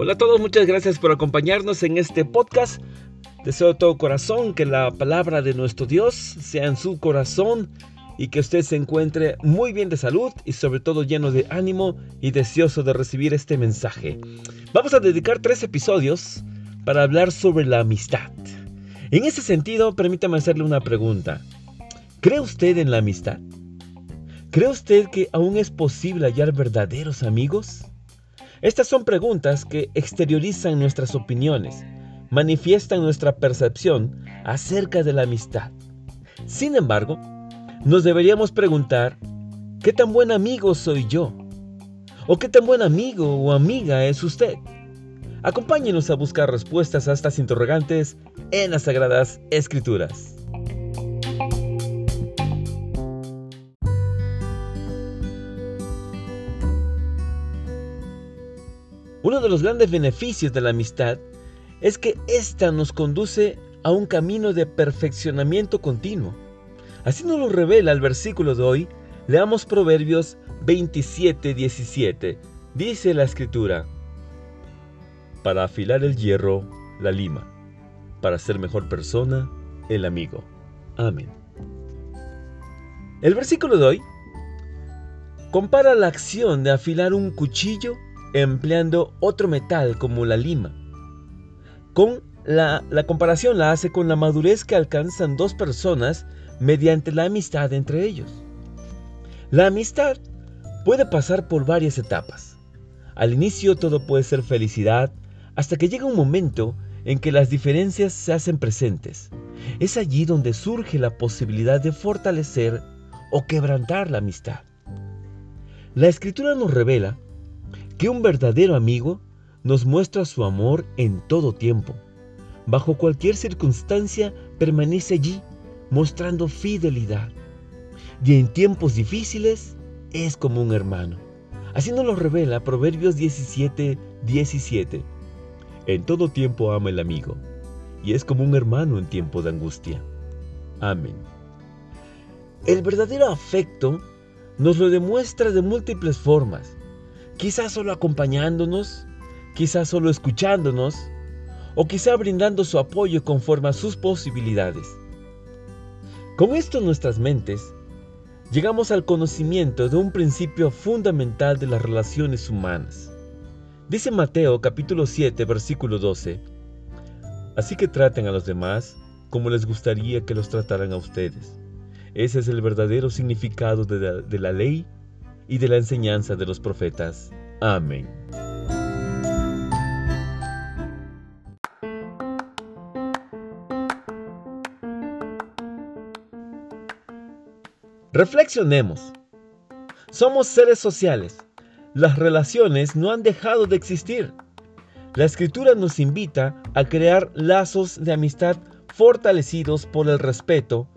Hola a todos, muchas gracias por acompañarnos en este podcast. Deseo de todo corazón que la palabra de nuestro Dios sea en su corazón y que usted se encuentre muy bien de salud y sobre todo lleno de ánimo y deseoso de recibir este mensaje. Vamos a dedicar tres episodios para hablar sobre la amistad. En ese sentido, permítame hacerle una pregunta. ¿Cree usted en la amistad? ¿Cree usted que aún es posible hallar verdaderos amigos? Estas son preguntas que exteriorizan nuestras opiniones, manifiestan nuestra percepción acerca de la amistad. Sin embargo, nos deberíamos preguntar, ¿qué tan buen amigo soy yo? ¿O qué tan buen amigo o amiga es usted? Acompáñenos a buscar respuestas a estas interrogantes en las Sagradas Escrituras. Uno de los grandes beneficios de la amistad es que ésta nos conduce a un camino de perfeccionamiento continuo Así nos lo revela el versículo de hoy. Leamos Proverbios 27, 17. Dice la escritura, para afilar el hierro, la lima, para ser mejor persona, el amigo. Amén. El versículo de hoy compara la acción de afilar un cuchillo empleando otro metal como la lima. Con la, la comparación la hace con la madurez que alcanzan dos personas mediante la amistad entre ellos. La amistad puede pasar por varias etapas. Al inicio todo puede ser felicidad hasta que llega un momento en que las diferencias se hacen presentes. Es allí donde surge la posibilidad de fortalecer o quebrantar la amistad. La escritura nos revela que un verdadero amigo nos muestra su amor en todo tiempo. Bajo cualquier circunstancia permanece allí mostrando fidelidad. Y en tiempos difíciles es como un hermano. Así nos lo revela Proverbios 17, 17. En todo tiempo ama el amigo, y es como un hermano en tiempo de angustia. Amén. El verdadero afecto nos lo demuestra de múltiples formas, quizás solo acompañándonos, quizás solo escuchándonos, o quizá brindando su apoyo conforme a sus posibilidades. Con esto en nuestras mentes, llegamos al conocimiento de un principio fundamental de las relaciones humanas. Dice Mateo capítulo 7 versículo 12, Así que traten a los demás como les gustaría que los trataran a ustedes. Ese es el verdadero significado de la, de la ley y de la enseñanza de los profetas. Amén. Reflexionemos. Somos seres sociales. Las relaciones no han dejado de existir. La escritura nos invita a crear lazos de amistad fortalecidos por el respeto,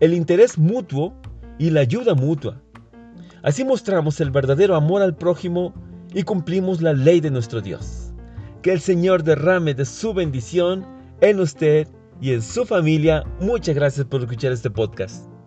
el interés mutuo y la ayuda mutua. Así mostramos el verdadero amor al prójimo y cumplimos la ley de nuestro Dios. Que el Señor derrame de su bendición en usted y en su familia. Muchas gracias por escuchar este podcast.